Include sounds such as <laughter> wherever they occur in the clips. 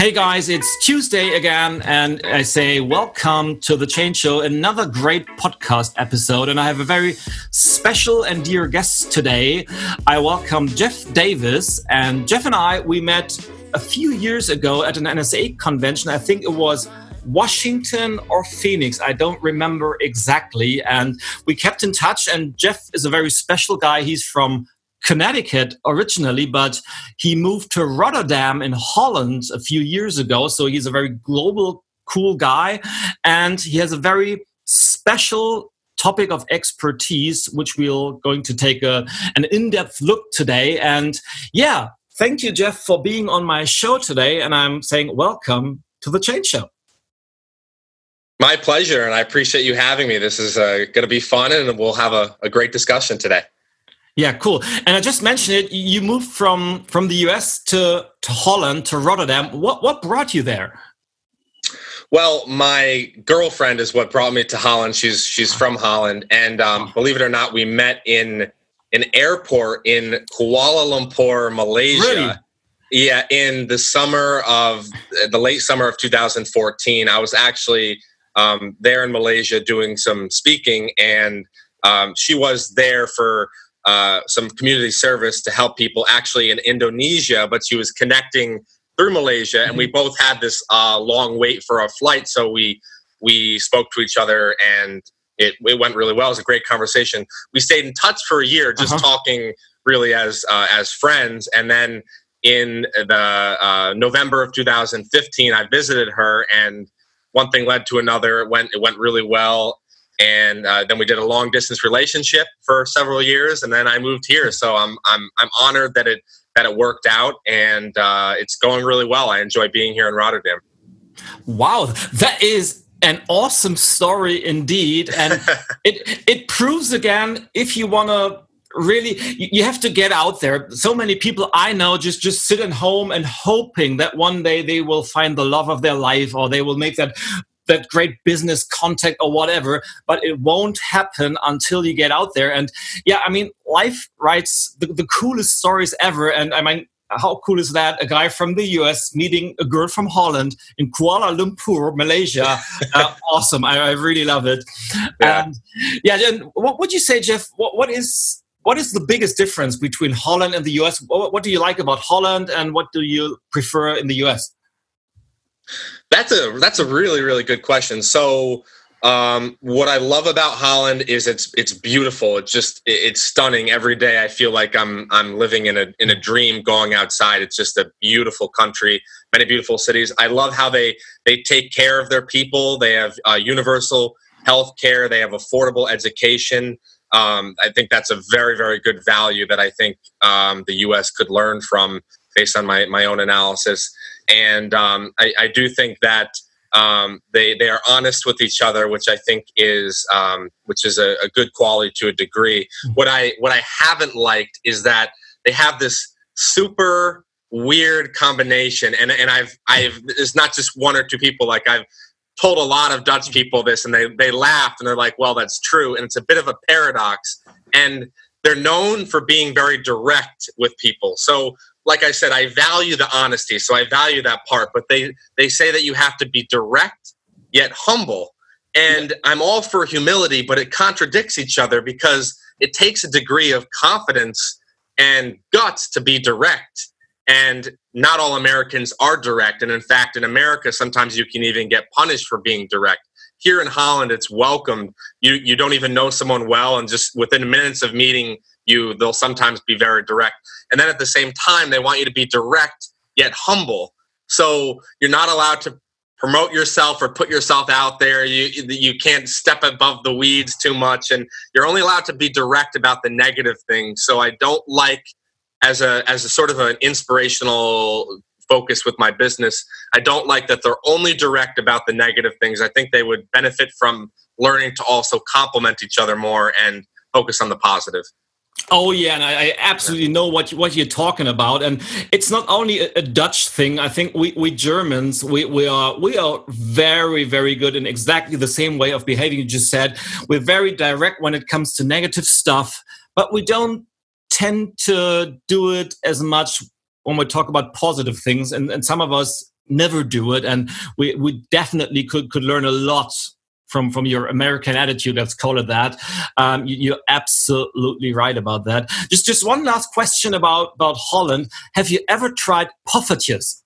Hey guys, it's Tuesday again, and I say welcome to the Change Show, another great podcast episode. And I have a very special and dear guest today. I welcome Jeff Davis, and Jeff and I we met a few years ago at an NSA convention. I think it was Washington or Phoenix. I don't remember exactly. And we kept in touch. And Jeff is a very special guy. He's from Connecticut originally, but he moved to Rotterdam in Holland a few years ago. So he's a very global, cool guy. And he has a very special topic of expertise, which we're going to take a, an in depth look today. And yeah, thank you, Jeff, for being on my show today. And I'm saying welcome to the Change Show. My pleasure. And I appreciate you having me. This is uh, going to be fun and we'll have a, a great discussion today. Yeah, cool. And I just mentioned it. You moved from from the US to to Holland to Rotterdam. What what brought you there? Well, my girlfriend is what brought me to Holland. She's she's from Holland, and um, believe it or not, we met in an airport in Kuala Lumpur, Malaysia. Really? Yeah, in the summer of the late summer of 2014, I was actually um, there in Malaysia doing some speaking, and um, she was there for uh, some community service to help people actually in Indonesia, but she was connecting through Malaysia, and we mm-hmm. both had this uh, long wait for our flight. So we we spoke to each other, and it, it went really well. It was a great conversation. We stayed in touch for a year, just uh-huh. talking really as uh, as friends, and then in the uh, November of 2015, I visited her, and one thing led to another. It went it went really well, and uh, then we did a long distance relationship for several years, and then I moved here. So I'm I'm I'm honored that it that it worked out, and uh, it's going really well. I enjoy being here in Rotterdam. Wow, that is an awesome story indeed, and <laughs> it it proves again if you want to really you have to get out there so many people i know just just sit at home and hoping that one day they will find the love of their life or they will make that that great business contact or whatever, but it won't happen until you get out there. And yeah, I mean, life writes the, the coolest stories ever. And I mean, how cool is that? A guy from the US meeting a girl from Holland in Kuala Lumpur, Malaysia. <laughs> Uh, awesome. I, I, really love it. Yeah. And yeah, then what would you say, Jeff? What, what is what is the biggest difference between Holland and the US? What, what do you like about Holland and what do you prefer in the US? That's a that's a really really good question. So um, what I love about Holland is it's it's beautiful. It's just it's stunning every day. I feel like I'm I'm living in a in a dream going outside. It's just a beautiful country, many beautiful cities. I love how they they take care of their people. They have uh, universal health care. They have affordable education. Um, I think that's a very very good value that I think um, the U.S. could learn from based on my my own analysis and um, I, I, do think that um, they they are honest with each other, which I think is um, which is a, a, good quality to a degree. Hmm. What I what I haven't liked is that they have this super weird combination, and and I've I've it's not just one or two people. Like I've told a lot of Dutch people this, and they they laughed and they're like, "Well, that's true," and it's a bit of a paradox. And they're known for being very direct with people. So like I said, I value the honesty, so I value that part. But they they say that you have to be direct yet humble, and I'm all for humility, but it contradicts each other because it takes a degree of confidence and guts to be direct. And not all Americans are direct, and in fact, in America, sometimes you can even get punished for being direct. Here in Holland, it's welcomed. You you don't even know someone well, and just within minutes of meeting you, they'll sometimes be very direct. And then at the same time, they want you to be direct yet humble. So you're not allowed to promote yourself or put yourself out there. You you can't step above the weeds too much, and you're only allowed to be direct about the negative things. So I don't like as a as a sort of an inspirational focus with my business. I don't like that they're only direct about the negative things. I think they would benefit from learning to also compliment each other more and focus on the positive. Oh yeah, and I, I absolutely know what what you're talking about, and it's not only a, a, Dutch thing. I think we, we Germans we, we are we are very very good in exactly the same way of behaving. You just said we're very direct when it comes to negative stuff, but we don't tend to do it as much when we talk about positive things. And, and some of us never do it. And we, we definitely could, could learn a lot from from your American attitude. Let's call it that. Um, you, are absolutely right about that. Just just one last question about about Holland. Have you ever tried poffertjes?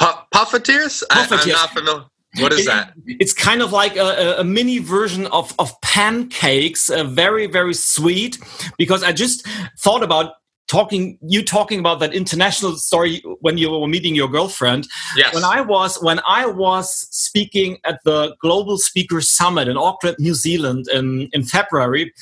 poffertjes? I, am not familiar. What is that? it's kind of like a, a, mini version of, of pancakes, uh, very, very sweet. Because I just thought about talking you talking about that international story when you were meeting your girlfriend. Yes. when i was when i was speaking at the global speakers summit in auckland new zealand in, in february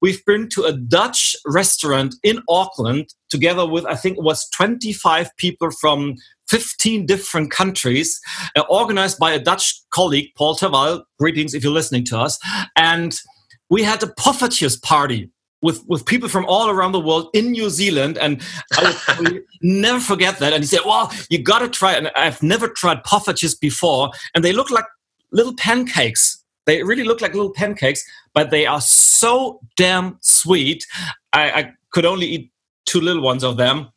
we've been to a dutch restaurant in auckland together with i think it was 25 people from 15 different countries uh, organized by a dutch colleague paul terwal greetings if you're listening to us. And we had a poffertjes party with with people from all around the world in New Zealand, and I will <laughs> never forget that. And he said, "Well, you got to try." And I've never tried poffertjes before, and they look like little pancakes. They really look like little pancakes, but they are so damn sweet. I, I could only eat two little ones of them,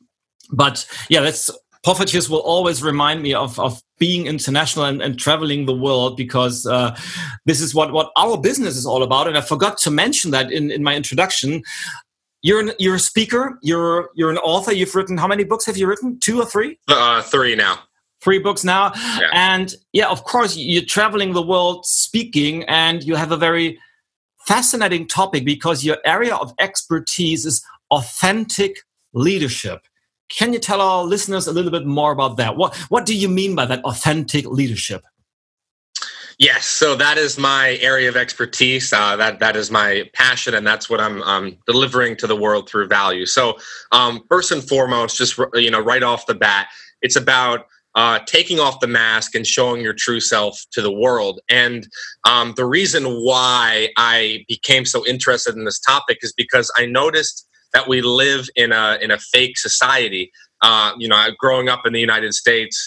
but yeah, that's Poffertjes will always remind me of, of being international and, and traveling the world because uh, this is what, what our business is all about. And I forgot to mention that in, in my introduction. You're, an, you're a speaker, you're, you're an author. You've written, how many books have you written? Two or three? Uh, three now. Three books now. Yeah. And yeah, of course, you're traveling the world speaking and you have a very fascinating topic because your area of expertise is authentic leadership. Can you tell our listeners a little bit more about that? What What do you mean by that authentic leadership? Yes, so that is my area of expertise. Uh, that that is my passion, and that's what I'm um, delivering to the world through value. So, um, first and foremost, just you know, right off the bat, it's about uh, taking off the mask and showing your true self to the world. And um, the reason why I became so interested in this topic is because I noticed that we live in a in a fake society. Uh, you know, growing up in the United States,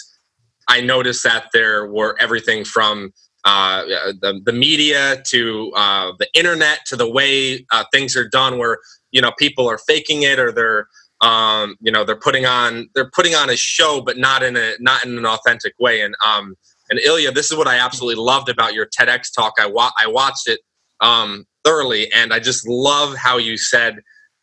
I noticed that there were everything from uh, the, the media to uh, the internet to the way uh, things are done, where you know people are faking it or they're um, you know they're putting on they're putting on a show, but not in a not in an authentic way. And um, and Ilya, this is what I absolutely loved about your TEDx talk. I wa- I watched it um, thoroughly, and I just love how you said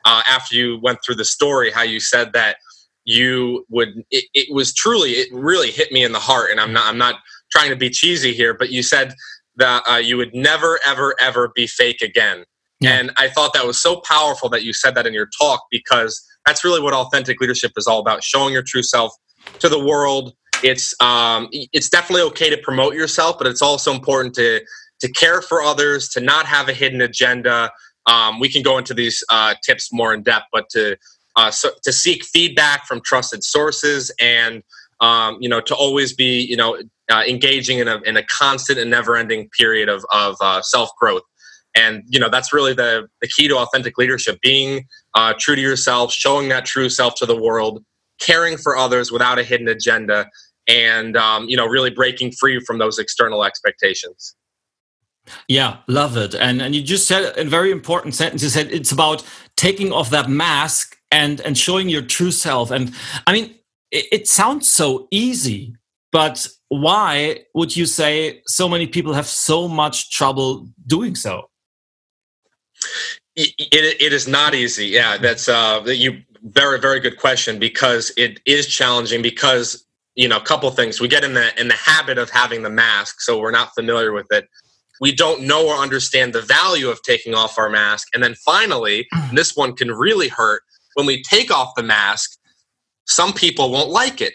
uh, after you went through the story, how you said that you would. It, it, was truly, it really hit me in the heart, and I'm not, I'm not trying to be cheesy here, but you said that uh, you would never, ever, ever be fake again. Yeah. And I thought that was so powerful that you said that in your talk because that's really what authentic leadership is all about: showing your true self to the world. It's um, it's definitely okay to promote yourself, but it's also important to to care for others, to not have a hidden agenda, um, we can go into these uh, tips more in depth, but to uh, so, to seek feedback from trusted sources and um, you know to always be you know uh, engaging in a in a constant and never ending period of of uh, self growth. And you know that's really the the key to authentic leadership: being uh, true to yourself, showing that true self to the world, caring for others without a hidden agenda, and um, you know really breaking free from those external expectations. Yeah, love it. And and you just said a very important sentence. You said it's about taking off that mask and and showing your true self. And I mean, it, it sounds so easy, but why would you say so many people have so much trouble doing so? It, it, it is not easy. Yeah, that's uh, you very very good question because it is challenging because you know a couple things we get in the in the habit of having the mask so we're not familiar with it we don't know or understand the value of taking off our mask. And then finally, and <clears throat> this one can really hurt when we take off the mask, some people won't like it.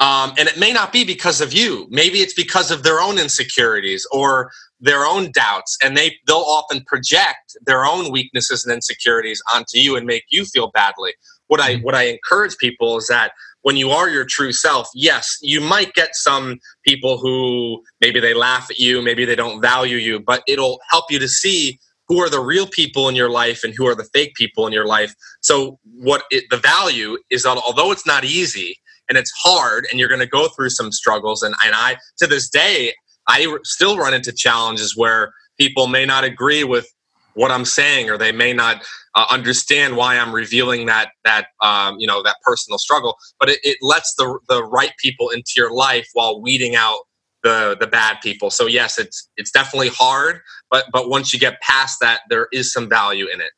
Um, and it may not be because of you. Maybe it's because of their own insecurities or their own doubts, and they they'll often project their own weaknesses and insecurities onto you and make you feel badly. What I mm. what I encourage people is that when you are your true self, yes, you might get some people who maybe they laugh at you, maybe they don't value you, but it'll help you to see who are the real people in your life and who are the fake people in your life. So what it, the value is that although it's not easy and it's hard and you're going to go through some struggles and, and I to this day I still run into challenges where people may not agree with what I'm saying, or they may not uh, understand why I'm revealing that that um, you know that personal struggle. But it, it lets the the right people into your life while weeding out the the bad people. So yes, it's it's definitely hard, but but once you get past that, there is some value in it.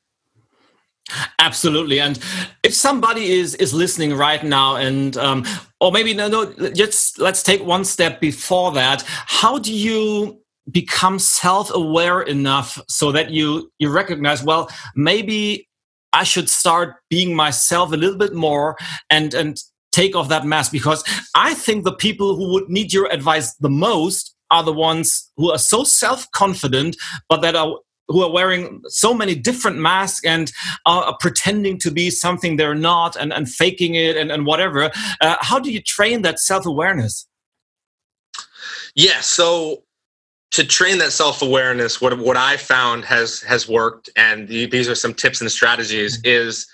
Absolutely, and if somebody is is listening right now, and um, or maybe no, no, just let's take one step before that. How do you become self-aware enough so that you you recognize well maybe i should start being myself a little bit more and and take off that mask because i think the people who would need your advice the most are the ones who are so self-confident but that are who are wearing so many different masks and are pretending to be something they're not and, and faking it and, and whatever. Uh, how do you train that self awareness? Yeah, so to train that self awareness, what what I found has has worked, and these are some tips and strategies. Mm-hmm. Is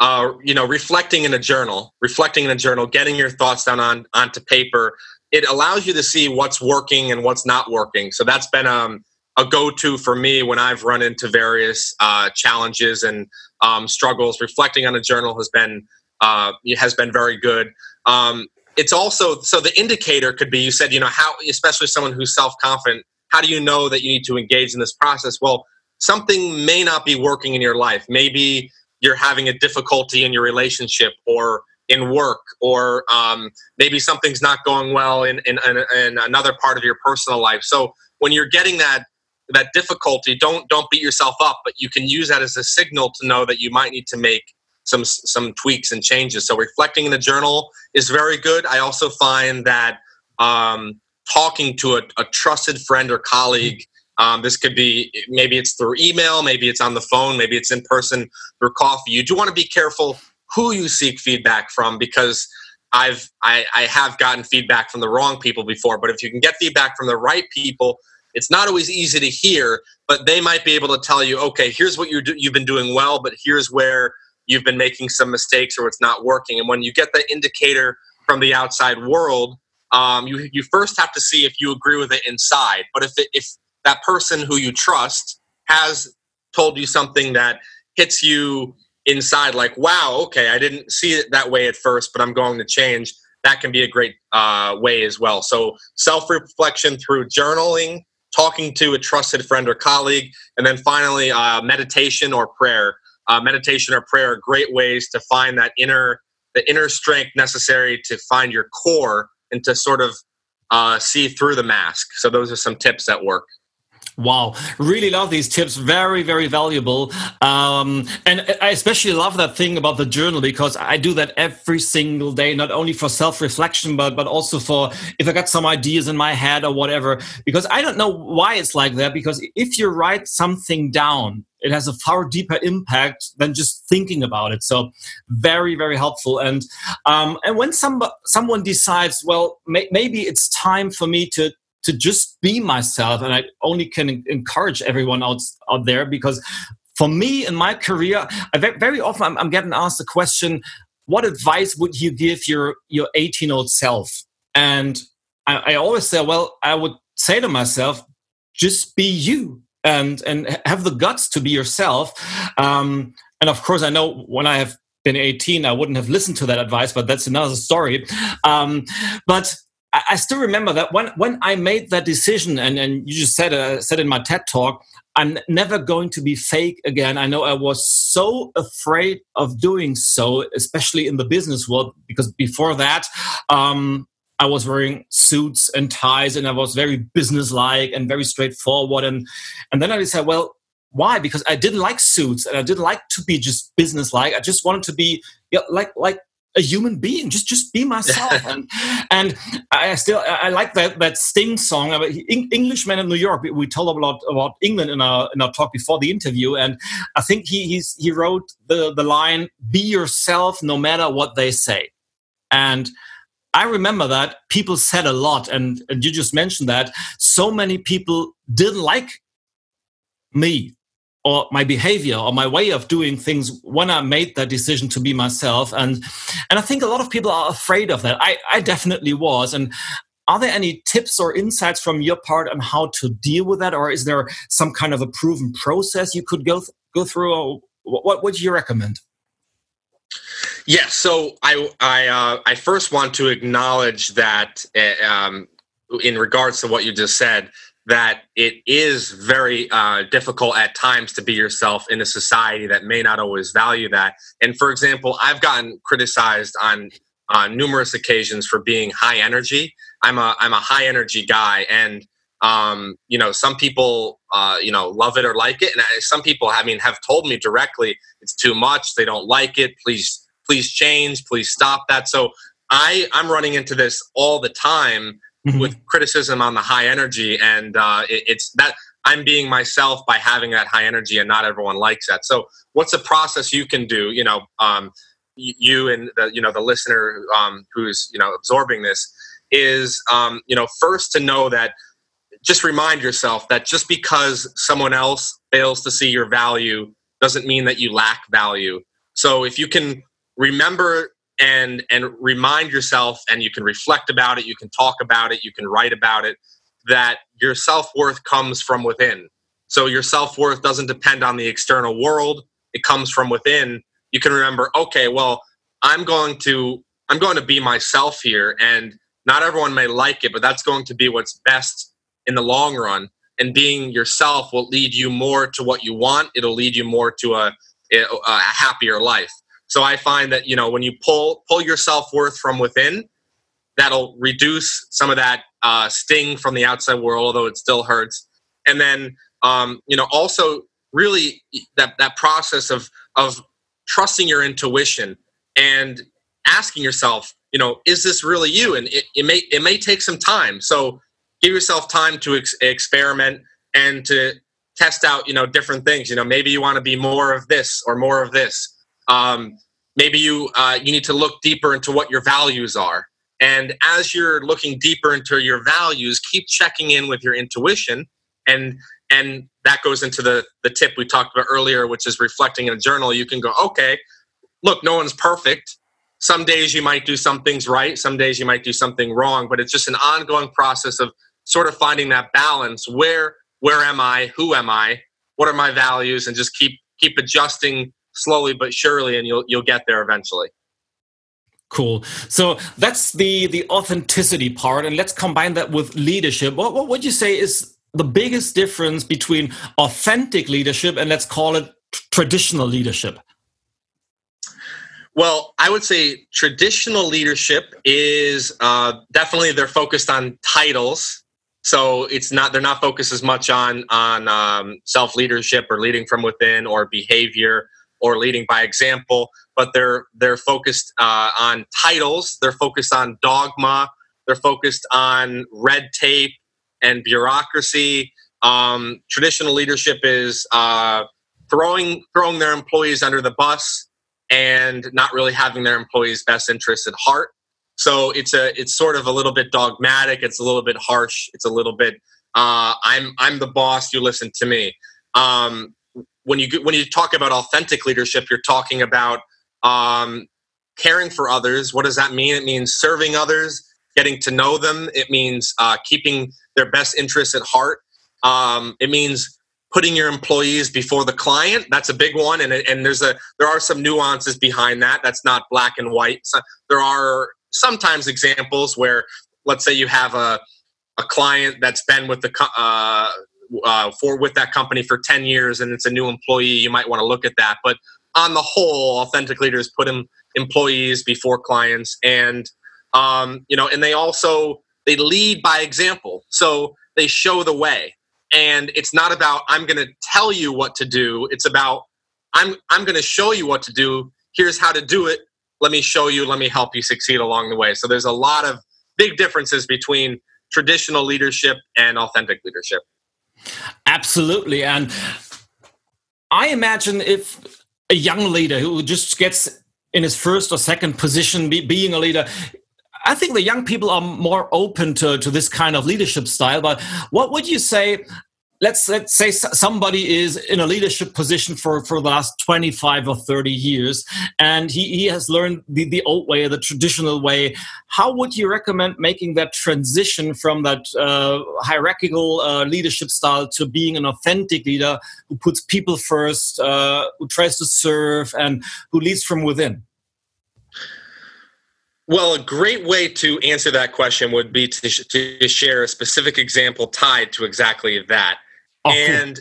uh, you know reflecting in a journal, reflecting in a journal, getting your thoughts down on onto paper. It allows you to see what's working and what's not working. So that's been um, a go-to for me when I've run into various uh, challenges and um, struggles. Reflecting on a journal has been uh, has been very good. Um, it's also so the indicator could be you said you know how especially someone who's self-confident how do you know that you need to engage in this process? Well something may not be working in your life. Maybe you're having a difficulty in your relationship or in work or um, maybe something's not going well in, in, in another part of your personal life. So when you're getting that that difficulty don't don't beat yourself up but you can use that as a signal to know that you might need to make some some tweaks and changes. So reflecting in the journal is very good. I also find that um, talking to a, a, trusted friend or colleague um, this could be maybe it's through email maybe it's on the phone maybe it's in person through coffee. You do want to be careful who you seek feedback from because I've I, I have gotten feedback from the wrong people before, but if you can get feedback from the right people it's not always easy to hear, but they might be able to tell you, okay, here's what you do, you've been doing well, but here's where you've been making some mistakes or it's not working. And when you get the indicator from the outside world, um, you you first have to see if you agree with it inside. But if it, if that person who you trust has told you something that hits you inside, like wow, okay, I didn't see it that way at first, but I'm going to change. That can be a great uh, way as well. So self reflection through journaling, talking to a trusted friend or colleague, and then finally, uh, meditation or prayer. Uh, meditation or prayer are great ways to find that inner the inner strength necessary to find your core and to sort of uh, see through the mask. So those are some tips that work. Wow, really love these tips. Very, very valuable. Um, and I especially love that thing about the journal because I do that every single day, not only for self reflection, but, but also for if I got some ideas in my head or whatever. Because I don't know why it's like that. Because if you write something down, it has a far deeper impact than just thinking about it. So very, very helpful. And um, and when some someone decides, well, may, maybe it's time for me to to just be myself. And I only can encourage everyone out, out there because for me in my career, I very often I'm, I'm getting asked the question, what advice would you give your, your 18 year old self? And I, I always say, well, I would say to myself, just be you and, and have the guts to be yourself. Um, and of course, I know when I have been 18, I wouldn't have listened to that advice, but that's another story. Um, but I, still remember that when when I made that decision, and, and you just said uh, said in my TED talk, I'm never going to be fake again. I know I was so afraid of doing so, especially in the business world, because before that, um, I was wearing suits and ties, and I was very businesslike and very straightforward. And and then I decided, well, why? Because I didn't like suits, and I didn't like to be just businesslike. I just wanted to be yeah, like like a human being just just be myself. <laughs> And and i still i like that that sting song. About englishman in new york we told a lot about england in our in our talk before the interview. And i think he he's he wrote the the line be yourself no matter what they say. And I remember that people said a lot, and, and you just mentioned that so many people didn't like me or my behavior or my way of doing things when I made that decision to be myself. And and I think a lot of people are afraid of that. I, I definitely was. And are there any tips or insights from your part on how to deal with that, or is there some kind of a proven process you could go th go through? Or what would you recommend? Yeah, so I I uh, I first want to acknowledge that uh, um, in regards to what you just said that it is very uh, difficult at times to be yourself in a society that may not always value that. And for example, I've gotten criticized on on numerous occasions for being high energy. I'm a I'm a high energy guy, and um, you know some people uh, you know love it or like it, and some people I mean have told me directly it's too much. They don't like it. Please please change. Please stop that. So I I'm running into this all the time mm-hmm. with criticism on the high energy, and uh, it, it's that I'm being myself by having that high energy, and not everyone likes that. So, what's a process you can do? You know, um, you and the you know the listener um, who's you know absorbing this is um, you know first to know that just remind yourself that just because someone else fails to see your value doesn't mean that you lack value. So if you can remember and and remind yourself and you can reflect about it you can talk about it you can write about it that your self-worth comes from within. So your self-worth doesn't depend on the external world. It comes from within. You can remember okay well i'm going to i'm going to be myself here and not everyone may like it but that's going to be what's best in the long run. And being yourself will lead you more to what you want. It'll lead you more to a, a happier life so I find that you know when you pull pull your self worth from within, that'll reduce some of that uh, sting from the outside world, although it still hurts. And then um, you know also really that that process of of trusting your intuition and asking yourself, you know, is this really you? And it, it may it may take some time. So give yourself time to ex- experiment and to test out you know different things you know maybe you want to be more of this or more of this um, maybe you uh, you need to look deeper into what your values are. And as you're looking deeper into your values, keep checking in with your intuition, and and that goes into the the tip we talked about earlier, which is reflecting in a journal. You can go, okay, look, no one's perfect. Some days you might do some things right, some days you might do something wrong, but it's just an ongoing process of sort of finding that balance. Where where am I? Who am I? What are my values? And just keep keep adjusting slowly but surely, and you'll you'll get there eventually. Cool. So that's the the authenticity part, and let's combine that with leadership. What what would you say is the biggest difference between authentic leadership and let's call it traditional leadership? Well, I would say traditional leadership is uh, definitely they're focused on titles. So it's not they're not focused as much on on um, self leadership or leading from within or behavior or leading by example, but they're they're focused uh, on titles. They're focused on dogma. They're focused on red tape and bureaucracy. Um, traditional leadership is uh, throwing throwing their employees under the bus and not really having their employees' best interests at heart. So it's a it's sort of a little bit dogmatic. It's a little bit harsh. It's a little bit uh, I'm I'm the boss. You listen to me. Um, when you when you talk about authentic leadership, you're talking about um, caring for others. What does that mean? It means serving others, getting to know them. It means uh, keeping their best interests at heart. Um, it means putting your employees before the client. That's a big one, and and there's a there are some nuances behind that. That's not black and white. So there are sometimes examples where, let's say, you have a a client that's been with the uh, uh, for with that company for 10 years and it's a new employee you might want to look at that. But on the whole authentic leaders put in employees before clients and um, you know and they also they lead by example. So they show the way. And it's not about i'm going to tell you what to do. It's about i'm i'm going to show you what to do. Here's how to do it. Let me show you. Let me help you succeed along the way. So there's a lot of big differences between traditional leadership and authentic leadership Absolutely. And I imagine if a young leader who just gets in his first or second position be, being a leader, I think the young people are more open to, to this kind of leadership style. But what would you say let's let's say somebody is in a leadership position for for the last 25 or 30 years and he, he has learned the, the old way the traditional way how would you recommend making that transition from that uh, hierarchical uh, leadership style to being an authentic leader who puts people first uh, who tries to serve and who leads from within well, a great way to answer that question would be to, sh- to share a specific example tied to exactly that. Oh, and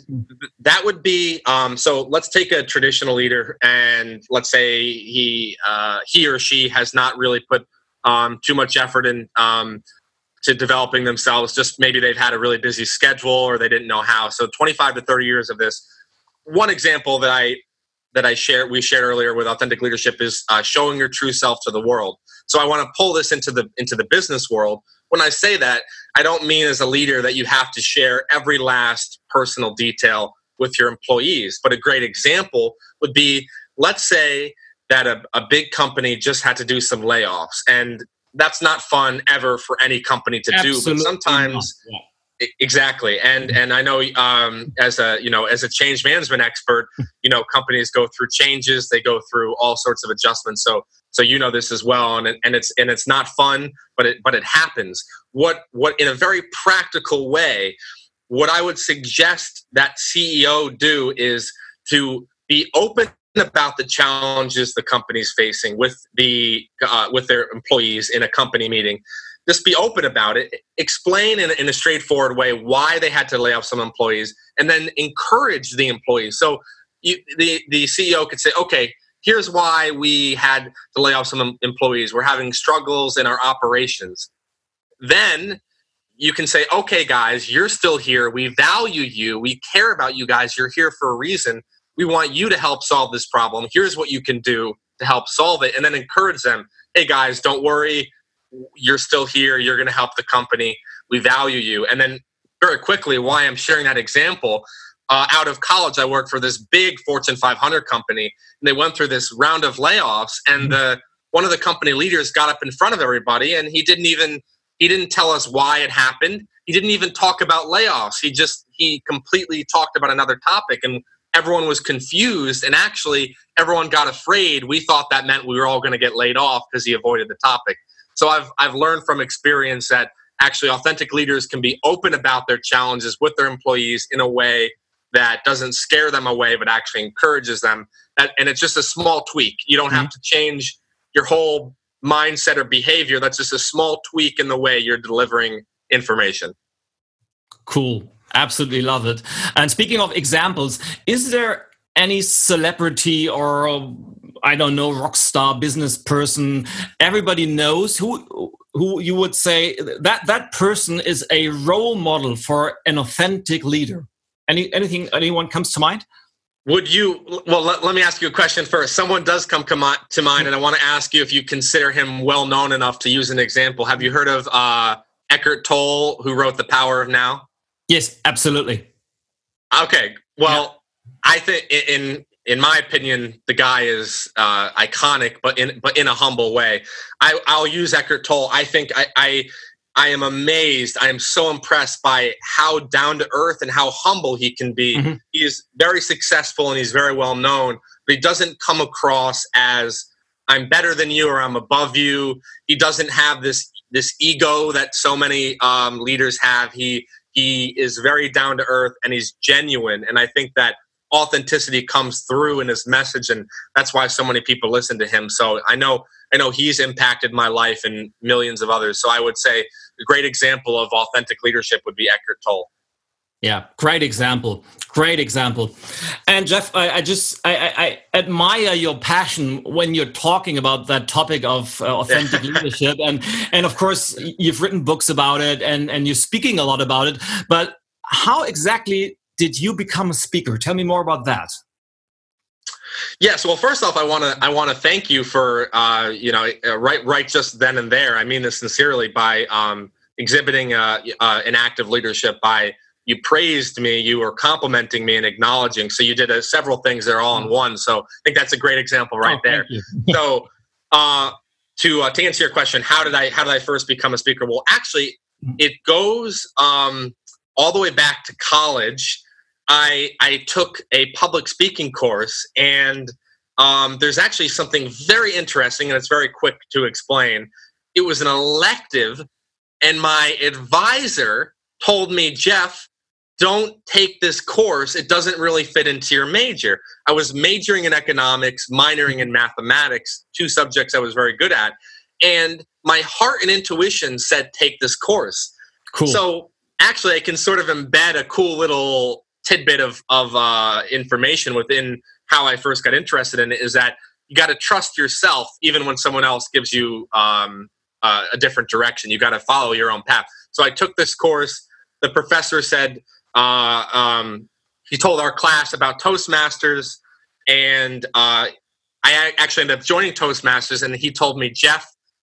that would be um, so. Let's take a traditional leader, and let's say he uh, he or she has not really put um, too much effort in um, to developing themselves. Just maybe they've had a really busy schedule, or they didn't know how. So, twenty five to thirty years of this. One example that I that I shared we shared earlier with authentic leadership is uh, showing your true self to the world. So I want to pull this into the into the business world. When I say that, I don't mean as a leader that you have to share every last personal detail with your employees. But a great example would be let's say that a, a big company just had to do some layoffs and that's not fun ever for any company to Absolutely do but sometimes yeah. Exactly, and and I know um, as a you know as a change management expert, <laughs> you know companies go through changes, they go through all sorts of adjustments. So so you know this as well, and and it's and it's not fun, but it but it happens. What what in a very practical way, what I would suggest that CEO do is to be open about the challenges the company's facing with the uh, with their employees in a company meeting just be open about it explain in, in, a straightforward way why they had to lay off some employees and then encourage the employees. So you, the, the ceo could say okay here's why we had to lay off some employees. We're having struggles in our operations. Then you can say okay guys you're still here. We value you. We care about you guys. You're here for a reason. We want you to help solve this problem. Here's what you can do to help solve it. And then encourage them hey guys don't worry you're still here you're going to help the company we value you. And then very quickly why i'm sharing that example uh, out of college i worked for this big fortune 500 company and they went through this round of layoffs and mm-hmm. the one of the company leaders got up in front of everybody and he didn't even he didn't tell us why it happened. He didn't even talk about layoffs. He just he completely talked about another topic and everyone was confused and actually everyone got afraid. We thought that meant we were all going to get laid off because he avoided the topic so I've I've learned from experience that actually authentic leaders can be open about their challenges with their employees in a way that doesn't scare them away but actually encourages them. And it's just a small tweak. You don't have mm-hmm. to change your whole mindset or behavior. That's just a small tweak in the way you're delivering information. Cool. Absolutely love it. And speaking of examples is there any celebrity or I don't know, rock star, business person, everybody knows who who you would say that that person is a role model for an authentic leader. Any anything anyone comes to mind? Would you? Well, let, let me ask you a question first. Someone does come to mind, and I want to ask you if you consider him well known enough to use an example. Have you heard of uh, Eckhart Tolle, who wrote The Power of Now? Yes, absolutely. Okay. Well, yeah. I think in in my opinion, the guy is uh, iconic, but in but in a humble way. I, I'll use Eckhart Tolle. I think I, I I am amazed. I am so impressed by how down to earth and how humble he can be. Mm-hmm. He is very successful and he's very well known, but he doesn't come across as I'm better than you or I'm above you. He doesn't have this this ego that so many um, leaders have. He he is very down to earth and he's genuine, and I think that authenticity comes through in his message and that's why so many people listen to him. So i know i know he's impacted my life and millions of others. So i would say a great example of authentic leadership would be eckhart tolle. Yeah great example great example. And jeff i, I just I, I, admire your passion when you're talking about that topic of uh, <laughs> authentic leadership. And and of course you've written books about it and and you're speaking a lot about it. But how exactly did you become a speaker? Tell me more about that. Yes. Well, first off, I want to I want to thank you for uh, you know uh, right right just then and there. I mean this sincerely by um, exhibiting uh, uh, an active leadership by you praised me, you were complimenting me and acknowledging. So you did uh, several things there all in mm. one. So I think that's a great example right oh, there. <laughs> so uh, to uh, to answer your question, how did I how did I first become a speaker? Well, actually, mm. it goes um, all the way back to college, I I took a public speaking course, and um, there's actually something very interesting, and it's very quick to explain. It was an elective, and my advisor told me, Jeff, don't take this course. It doesn't really fit into your major. I was majoring in economics, minoring in mathematics, two subjects I was very good at. And my heart and intuition said, take this course. Cool. So actually, I can sort of embed a cool little tidbit of, of uh, information within how I first got interested in it is that you got to trust yourself even when someone else gives you um, uh, a different direction. You got to follow your own path. So I took this course. The professor said, uh, um, he told our class about Toastmasters, and uh, I actually ended up joining Toastmasters. And he told me, Jeff,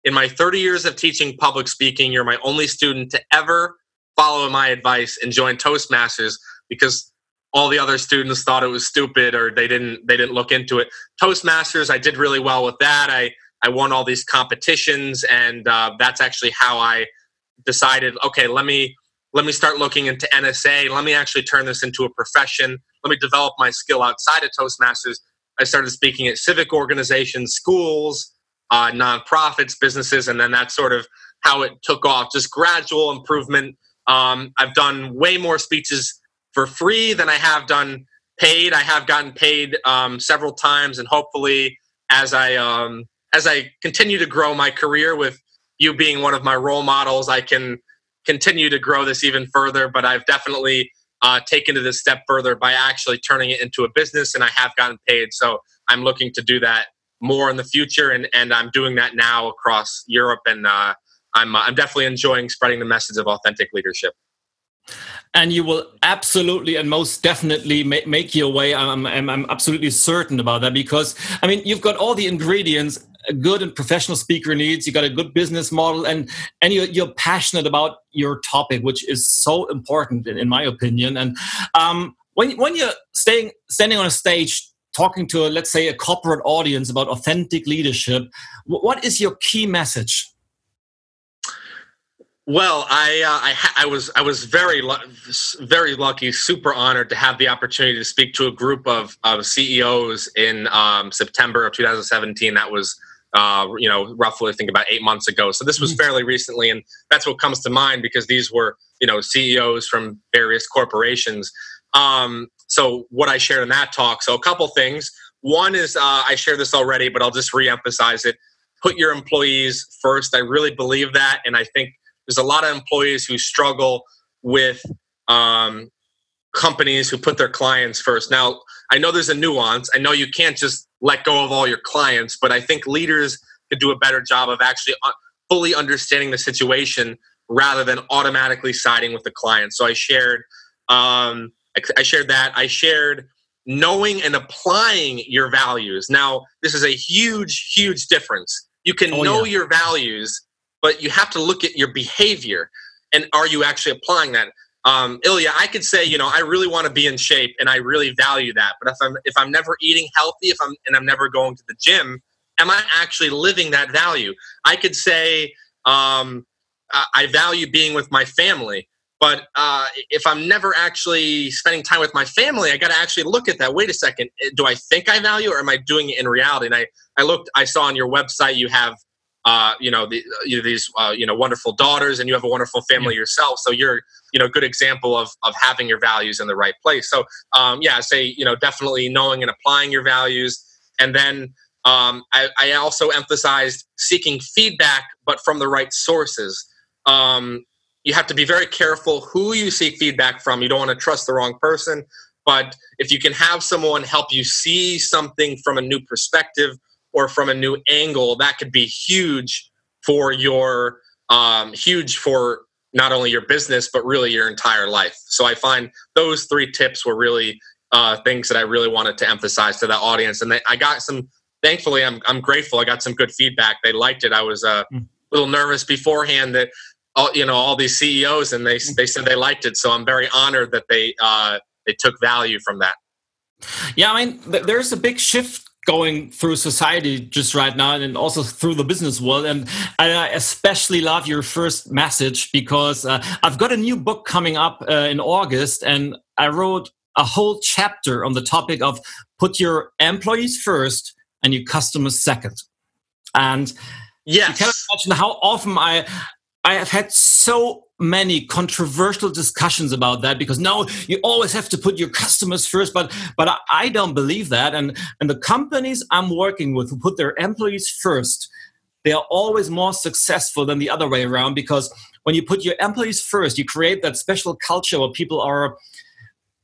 in my 30 years of teaching public speaking, you're my only student to ever follow my advice and join Toastmasters because all the other students thought it was stupid or they didn't they didn't look into it. Toastmasters, I did really well with that. I I won all these competitions, and uh, that's actually how I decided. Okay, let me let me start looking into NSA. Let me actually turn this into a profession. Let me develop my skill outside of Toastmasters. I started speaking at civic organizations, schools, uh, nonprofits, businesses, and then that's sort of how it took off. Just gradual improvement. Um, I've done way more speeches for free than I have done paid. I have gotten paid um, several times, and hopefully, as I um, as I continue to grow my career with you being one of my role models, I can continue to grow this even further. But I've definitely uh, taken it a step further by actually turning it into a business, and I have gotten paid. So I'm looking to do that more in the future, and and I'm doing that now across Europe, and uh, I'm I'm definitely enjoying spreading the message of authentic leadership and you will absolutely and most definitely make, make your way. I'm, I'm, I'm absolutely certain about that because i mean you've got all the ingredients a good and professional speaker needs you got a good business model and and you're, you're passionate about your topic which is so important in, in my opinion. And um, when, when you're staying standing on a stage talking to a, let's say a corporate audience about authentic leadership what is your key message well, I uh, I, ha- I, was I was very very lucky, super honored to have the opportunity to speak to a group of, of CEOs in um, September of 2017. That was uh, you know roughly I think about eight months ago. So this was mm-hmm. fairly recently, and that's what comes to mind because these were you know CEOs from various corporations. Um, so what I shared in that talk. So a couple things. One is uh, I shared this already, but I'll just reemphasize it. Put your employees first. I really believe that, and I think there's a lot of employees who struggle with um, companies who put their clients first. Now, I know there's a nuance. I know you can't just let go of all your clients, but I think leaders could do a better job of actually uh, fully understanding the situation rather than automatically siding with the client. So I shared, um, I shared that. I shared knowing and applying your values. Now, this is a huge, huge difference. You can oh, know yeah. your values but you have to look at your behavior and are you actually applying that um, Ilya, I could say, you know, I really want to be in shape and I really value that. But if I'm if I'm never eating healthy, if I'm and I'm never going to the gym, am I actually living that value? I could say um, I value being with my family, but uh, if I'm never actually spending time with my family, I got to actually look at that. Wait a second, do I think I value, or am I doing it in reality? And I I looked, I saw on your website you have uh, you know, the, you know these uh, you know wonderful daughters, and you have a wonderful family yeah. yourself. So you're you know good example of of having your values in the right place. So um, yeah, say you know definitely knowing and applying your values, and then um, I, I, also emphasized seeking feedback, but from the right sources. Um, you have to be very careful who you seek feedback from. You don't want to trust the wrong person. But if you can have someone help you see something from a new perspective or from a new angle, that could be huge for your um, huge for not only your business but really your entire life. So I find those three tips were really uh, things that I really wanted to emphasize to the audience, and they, I got some. Thankfully, I'm I'm grateful. I got some good feedback. They liked it. I was uh, a mm. little nervous beforehand that all you know all these CEOs and they they said they liked it. So I'm very honored that they uh, they took value from that. Yeah, I mean, there's a big shift going through society just right now and also through the business world and i especially love your first message because uh, i've got a new book coming up uh, in august and i wrote a whole chapter on the topic of put your employees first and your customers second and yes. you cannot imagine how often i i have had so many controversial discussions about that because no you always have to put your customers first but but i don't believe that. And and the companies i'm working with who put their employees first they are always more successful than the other way around because when you put your employees first you create that special culture where people are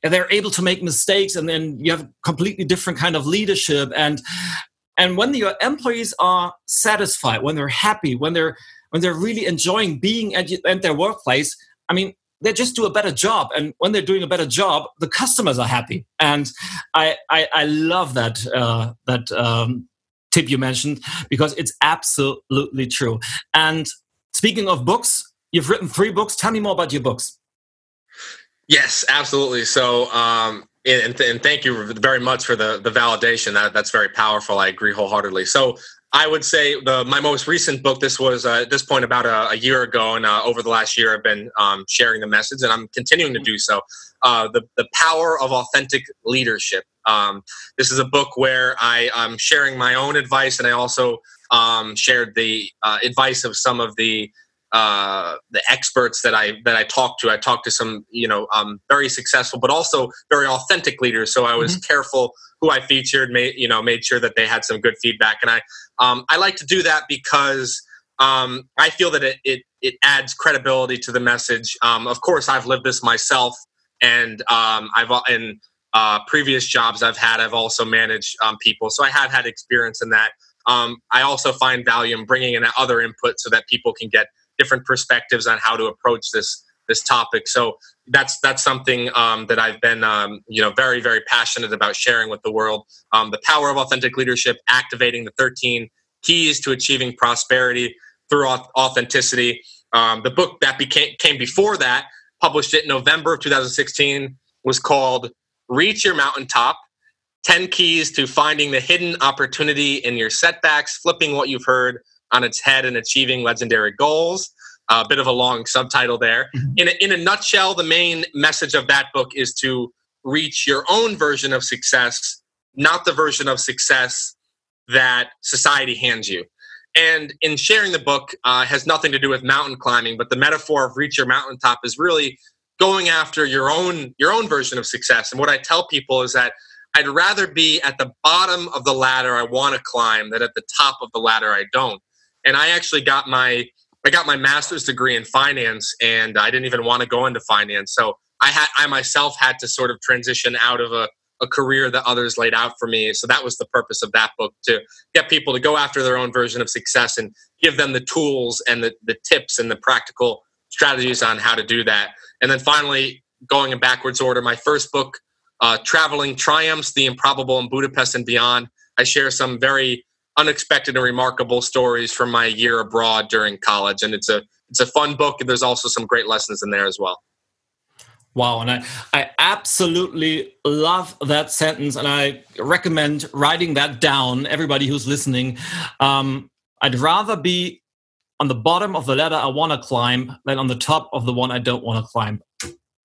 they're able to make mistakes and then you have completely different kind of leadership. And and when your employees are satisfied when they're happy when they're when they're really enjoying being at, at their workplace, I mean, they just do a better job. And when they're doing a better job, the customers are happy. And I, I, I love that, uh, that um, tip you mentioned because it's absolutely true. And speaking of books, you've written three books. Tell me more about your books. Yes, absolutely. So, um, and, and, thank you very much for the, the validation. That, that's very powerful. I agree wholeheartedly. So, I would say the my most recent book. This was uh, at this point about a, a year ago, and uh, over the last year, I've been um, sharing the message, and I'm continuing to do so. Uh, the the power of authentic leadership. Um, this is a book where I am sharing my own advice, and I also um, shared the uh, advice of some of the uh, the experts that I that I talked to. I talked to some you know um, very successful, but also very authentic leaders. So I was mm-hmm. careful who I featured, made you know made sure that they had some good feedback, and I um, I like to do that because um, I feel that it, it, it adds credibility to the message. Um, of course, I've lived this myself, and um, I've in uh, previous jobs I've had, I've also managed um, people, so I have had experience in that. Um, I also find value in bringing in other input so that people can get different perspectives on how to approach this this topic. So that's that's something um, that I've been um, you know very very passionate about sharing with the world. Um, the power of authentic leadership, activating the 13 keys to achieving prosperity through authenticity. Um, the book that became came before that, published it in November of 2016, was called "Reach Your Mountaintop." 10 keys to finding the hidden opportunity in your setbacks, flipping what you've heard on its head and achieving legendary goals a bit of a long subtitle there. Mm-hmm. In a, in a nutshell, the main message of that book is to reach your own version of success, not the version of success that society hands you. And in sharing the book uh, has nothing to do with mountain climbing, but the metaphor of reach your mountaintop is really going after your own your own version of success. And what I tell people is that I'd rather be at the bottom of the ladder I want to climb than at the top of the ladder I don't. And I actually got my I got my master's degree in finance and I didn't even want to go into finance. So I had I myself had to sort of transition out of a, a career that others laid out for me. So that was the purpose of that book to get people to go after their own version of success and give them the tools and the, the tips and the practical strategies on how to do that. And then finally, going in backwards order, my first book, uh, Traveling Triumphs, The Improbable in Budapest and Beyond. I share some very unexpected and remarkable stories from my year abroad during college, and it's a it's a fun book, and there's also some great lessons in there as well. Wow, and I, I absolutely love that sentence, and I recommend writing that down. Everybody who's listening, um, I'd rather be on the bottom of the ladder I want to climb than on the top of the one I don't want to climb.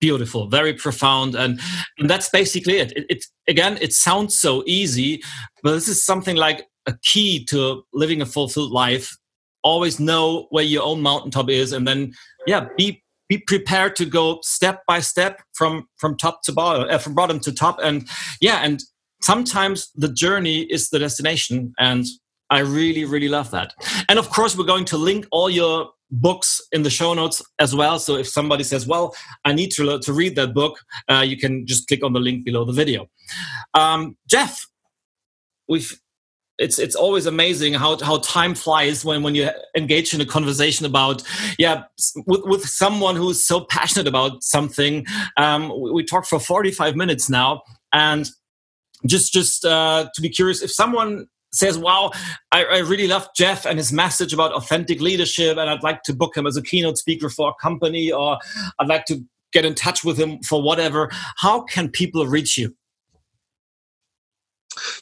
Beautiful, very profound, and, and that's basically it. it. It again, it sounds so easy, but this is something like a key to living a fulfilled life. Always know where your own mountaintop is and then yeah be be prepared to go step by step from from top to bottom uh, from bottom to top. And yeah and sometimes the journey is the destination and i really really love that. And of course we're going to link all your books in the show notes as well. So if somebody says well i need to, to read that book uh, you can just click on the link below the video. Um, jeff we've it's it's always amazing how how time flies when when you engage in a conversation about yeah with with someone who's so passionate about something. Um, we, we talked for 45 minutes now. And just just uh, to be curious if someone says wow I, I really love jeff and his message about authentic leadership and i'd like to book him as a keynote speaker for a company or i'd like to get in touch with him for whatever how can people reach you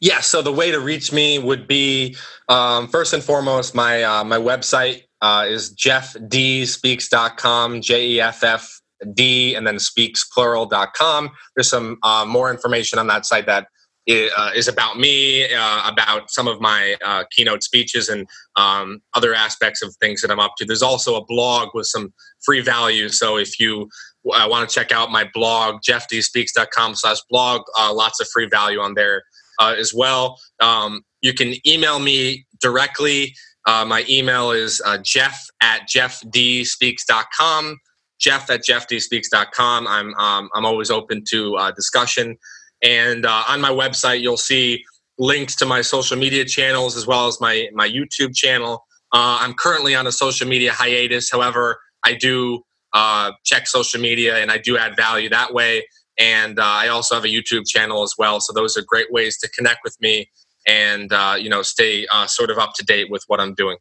Yeah, so the way to reach me would be um, first and foremost, my uh, my website uh, is jeffdspeaks.com, J E F F D, and then speaksplural.com. There's some uh, more information on that site that uh, is about me, uh, about some of my uh, keynote speeches, and um, other aspects of things that I'm up to. There's also a blog with some free value. So if you want to check out my blog, jeffdspeaks.com slash blog, lots of free value on there uh, as well. Um, you can email me directly. my email is jeff at jeffdspeaks.com. Jeff at jeffdspeaks.com. I'm um, I'm always open to discussion. And uh, on my website, you'll see links to my social media channels as well as my, my YouTube channel. Uh, I'm currently on a social media hiatus. However, I do uh, check social media and I do add value that way. And uh, I also have a YouTube channel as well. So those are great ways to connect with me and uh, you know stay uh, sort of up to date with what I'm doing.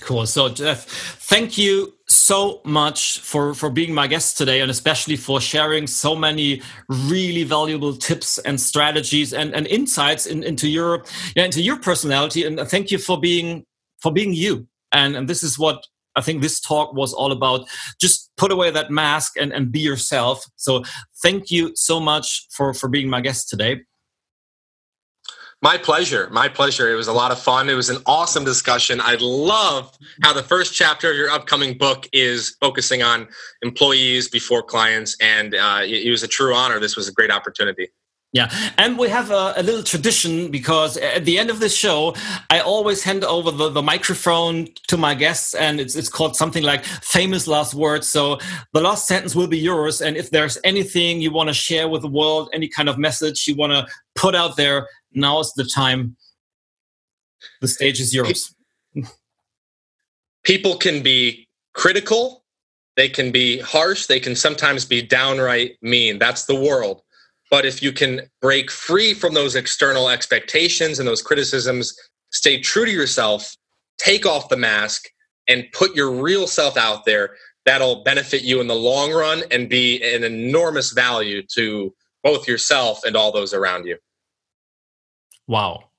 Cool. So, Jeff, thank you so much for, for being my guest today and especially for sharing so many really valuable tips and strategies and, and insights in, into your yeah, into your personality. And thank you for being for being you. And, and this is what I think this talk was all about. Just put away that mask and, and be yourself. So thank you so much for, for being my guest today. My pleasure. My pleasure. It was a lot of fun. It was an awesome discussion. I love how the first chapter of your upcoming book is focusing on employees before clients, and uh, it was a true honor. This was a great opportunity. Yeah, and we have a, a, little tradition because at the end of this show, I always hand over the, the microphone to my guests, and it's it's called something like famous last words. So the last sentence will be yours, and if there's anything you want to share with the world, any kind of message you want to put out there, now is the time. The stage is yours. People can be critical, they can be harsh, they can sometimes be downright mean. That's the world. But if you can break free from those external expectations and those criticisms, stay true to yourself, take off the mask, and put your real self out there, that'll benefit you in the long run and be an enormous value to both yourself and all those around you. Wow.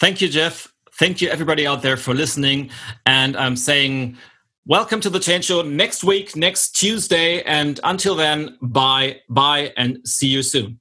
Thank you, Jeff. Thank you, everybody out there, for listening. And I'm saying, welcome to the Change Show next week, next Tuesday. And until then, bye, bye, and see you soon.